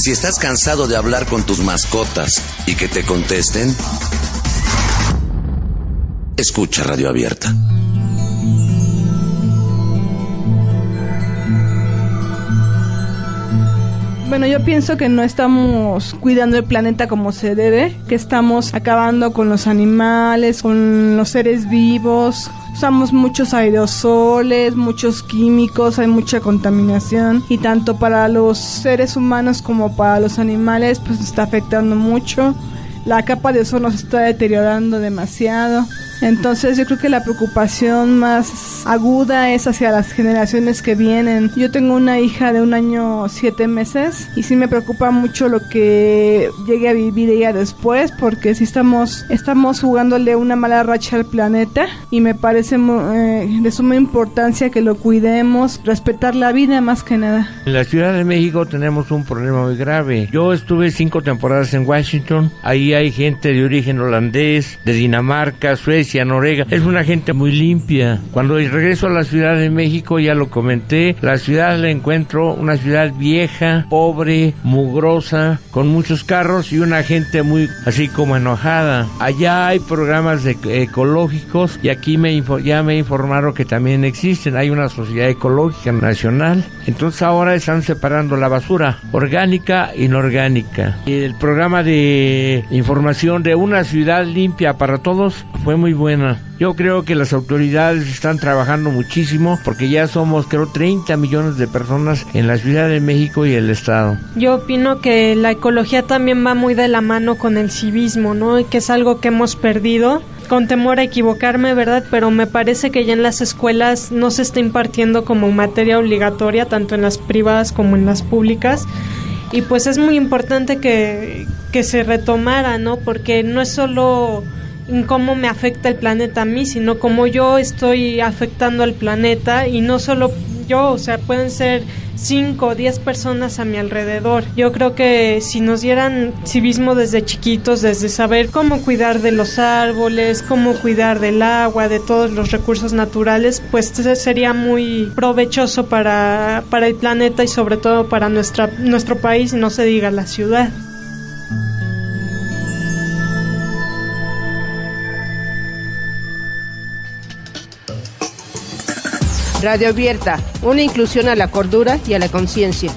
Si estás cansado de hablar con tus mascotas y que te contesten, escucha Radio Abierta. Bueno, yo pienso que no estamos cuidando el planeta como se debe, que estamos acabando con los animales, con los seres vivos. Usamos muchos aerosoles, muchos químicos, hay mucha contaminación y tanto para los seres humanos como para los animales pues está afectando mucho. La capa de ozono se está deteriorando demasiado. Entonces yo creo que la preocupación más aguda es hacia las generaciones que vienen. Yo tengo una hija de un año siete meses y sí me preocupa mucho lo que llegue a vivir ella después porque si estamos, estamos jugándole una mala racha al planeta y me parece eh, de suma importancia que lo cuidemos, respetar la vida más que nada. En la Ciudad de México tenemos un problema muy grave. Yo estuve cinco temporadas en Washington, ahí hay gente de origen holandés, de Dinamarca, Suecia, Norega. Es una gente muy limpia. Cuando regreso a la Ciudad de México, ya lo comenté, la ciudad la encuentro una ciudad vieja, pobre, mugrosa, con muchos carros y una gente muy así como enojada. Allá hay programas ecológicos y aquí me ya me informaron que también existen. Hay una sociedad ecológica nacional. Entonces ahora están separando la basura orgánica e inorgánica. Y el programa de información de una ciudad limpia para todos fue muy buena. Yo creo que las autoridades están trabajando muchísimo porque ya somos creo 30 millones de personas en la Ciudad de México y el Estado. Yo opino que la ecología también va muy de la mano con el civismo, ¿no? Y que es algo que hemos perdido con temor a equivocarme, ¿verdad? Pero me parece que ya en las escuelas no se está impartiendo como materia obligatoria, tanto en las privadas como en las públicas. Y pues es muy importante que, que se retomara, ¿no? Porque no es solo cómo me afecta el planeta a mí, sino cómo yo estoy afectando al planeta y no solo yo, o sea, pueden ser 5 o 10 personas a mi alrededor. Yo creo que si nos dieran civismo desde chiquitos, desde saber cómo cuidar de los árboles, cómo cuidar del agua, de todos los recursos naturales, pues sería muy provechoso para, para el planeta y sobre todo para nuestra, nuestro país, no se diga la ciudad. Radio Abierta, una inclusión a la cordura y a la conciencia.